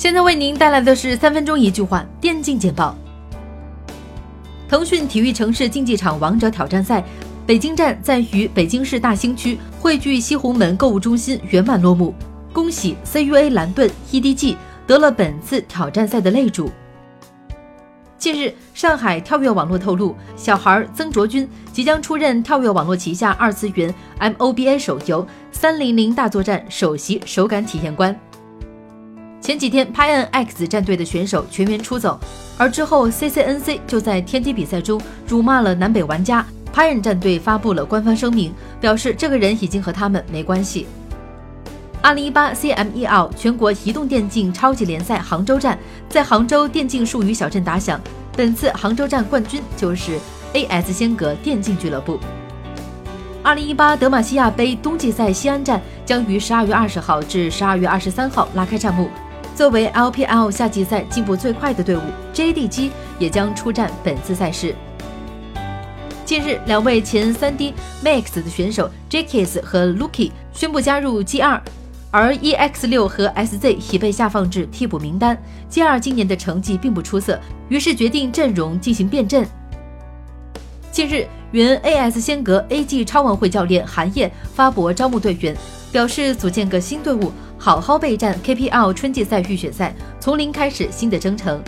现在为您带来的是三分钟一句话电竞简报。腾讯体育城市竞技场王者挑战赛北京站在于北京市大兴区汇聚西红门购物中心圆满落幕，恭喜 CUA 蓝盾 EDG 得了本次挑战赛的擂主。近日，上海跳跃网络透露，小孩曾卓君即将出任跳跃网络旗下二次元 MOBA 手游《三零零大作战》首席手感体验官。前几天 p y n X 战队的选手全员出走，而之后 CCNC 就在天梯比赛中辱骂了南北玩家 p y n 战队发布了官方声明，表示这个人已经和他们没关系。二零一八 CMEL 全国移动电竞超级联赛杭州站在杭州电竞术语小镇打响，本次杭州站冠军就是 AS 仙阁电竞俱乐部。二零一八德玛西亚杯冬季赛西安站将于十二月二十号至十二月二十三号拉开战幕。作为 LPL 夏季赛进步最快的队伍，JDG 也将出战本次赛事。近日，两位前三 D Max 的选手 Jakes 和 Lucky 宣布加入 G2，而 EX6 和 SZ 已被下放至替补名单。G2 今年的成绩并不出色，于是决定阵容进行变阵。近日，原 AS 仙阁 AG 超玩会教练韩烨发博招募队员，表示组建个新队伍。好好备战 KPL 春季赛预选赛，从零开始新的征程。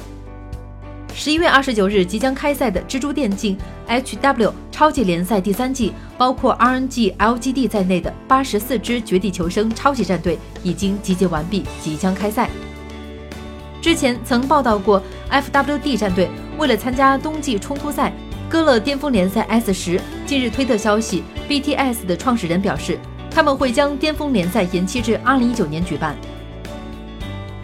十一月二十九日即将开赛的蜘蛛电竞 HW 超级联赛第三季，包括 RNG、LGD 在内的八十四支绝地求生超级战队已经集结完毕，即将开赛。之前曾报道过，FWD 战队为了参加冬季冲突赛，割了巅峰联赛 S 十。近日推特消息，BTS 的创始人表示。他们会将巅峰联赛延期至二零一九年举办。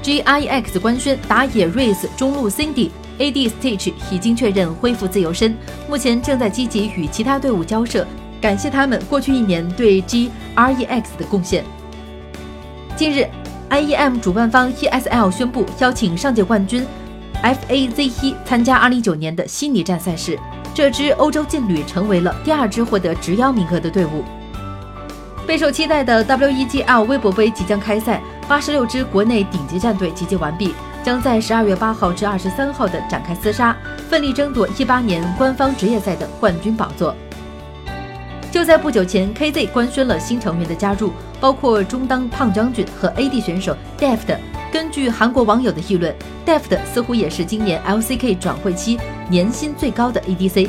G I X 官宣打野 Race 中路 Cindy A D Stitch 已经确认恢复自由身，目前正在积极与其他队伍交涉，感谢他们过去一年对 G R E X 的贡献。近日，I E M 主办方 E S L 宣布邀请上届冠军 F A Z 一参加二零一九年的悉尼站赛事，这支欧洲劲旅成为了第二支获得直邀名额的队伍。备受期待的 WEGL 微博杯即将开赛，八十六支国内顶级战队集结完毕，将在十二月八号至二十三号的展开厮杀，奋力争夺一八年官方职业赛的冠军宝座。就在不久前，KZ 官宣了新成员的加入，包括中当胖将军和 AD 选手 Deft。根据韩国网友的议论，Deft 似乎也是今年 LCK 转会期年薪最高的 ADC。